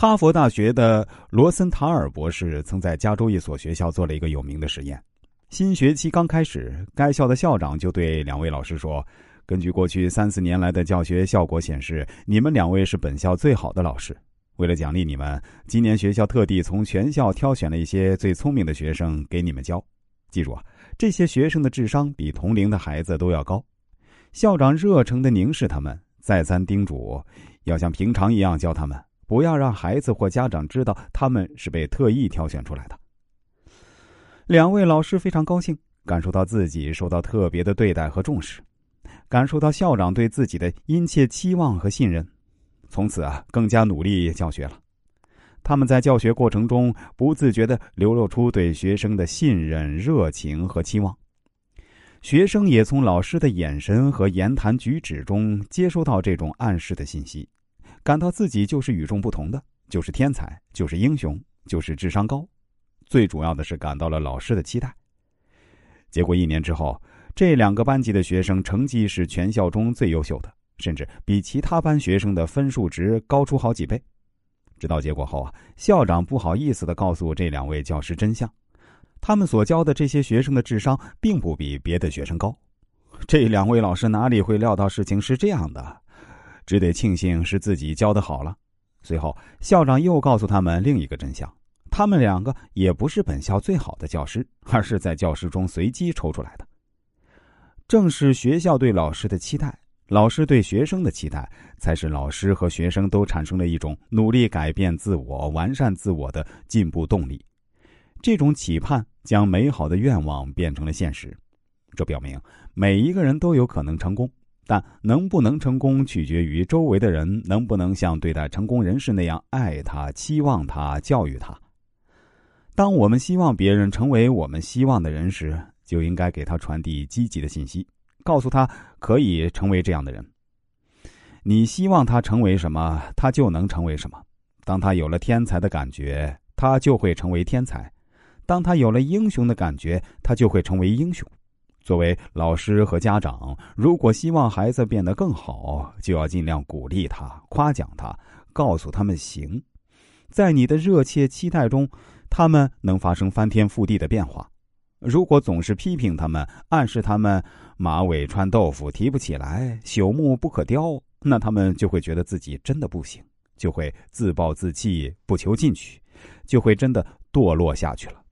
哈佛大学的罗森塔尔博士曾在加州一所学校做了一个有名的实验。新学期刚开始，该校的校长就对两位老师说：“根据过去三四年来的教学效果显示，你们两位是本校最好的老师。为了奖励你们，今年学校特地从全校挑选了一些最聪明的学生给你们教。记住啊，这些学生的智商比同龄的孩子都要高。”校长热诚的凝视他们，再三叮嘱要像平常一样教他们。不要让孩子或家长知道他们是被特意挑选出来的。两位老师非常高兴，感受到自己受到特别的对待和重视，感受到校长对自己的殷切期望和信任，从此啊更加努力教学了。他们在教学过程中不自觉的流露出对学生的信任、热情和期望，学生也从老师的眼神和言谈举止中接收到这种暗示的信息。感到自己就是与众不同的，就是天才，就是英雄，就是智商高。最主要的是感到了老师的期待。结果一年之后，这两个班级的学生成绩是全校中最优秀的，甚至比其他班学生的分数值高出好几倍。知道结果后啊，校长不好意思的告诉这两位教师真相：他们所教的这些学生的智商并不比别的学生高。这两位老师哪里会料到事情是这样的？只得庆幸是自己教的好了。随后，校长又告诉他们另一个真相：他们两个也不是本校最好的教师，而是在教室中随机抽出来的。正是学校对老师的期待，老师对学生的期待，才使老师和学生都产生了一种努力改变自我、完善自我的进步动力。这种期盼将美好的愿望变成了现实。这表明每一个人都有可能成功。但能不能成功，取决于周围的人能不能像对待成功人士那样爱他、期望他、教育他。当我们希望别人成为我们希望的人时，就应该给他传递积极的信息，告诉他可以成为这样的人。你希望他成为什么，他就能成为什么。当他有了天才的感觉，他就会成为天才；当他有了英雄的感觉，他就会成为英雄。作为老师和家长，如果希望孩子变得更好，就要尽量鼓励他、夸奖他，告诉他们行。在你的热切期待中，他们能发生翻天覆地的变化。如果总是批评他们，暗示他们马尾穿豆腐提不起来，朽木不可雕，那他们就会觉得自己真的不行，就会自暴自弃，不求进取，就会真的堕落下去了。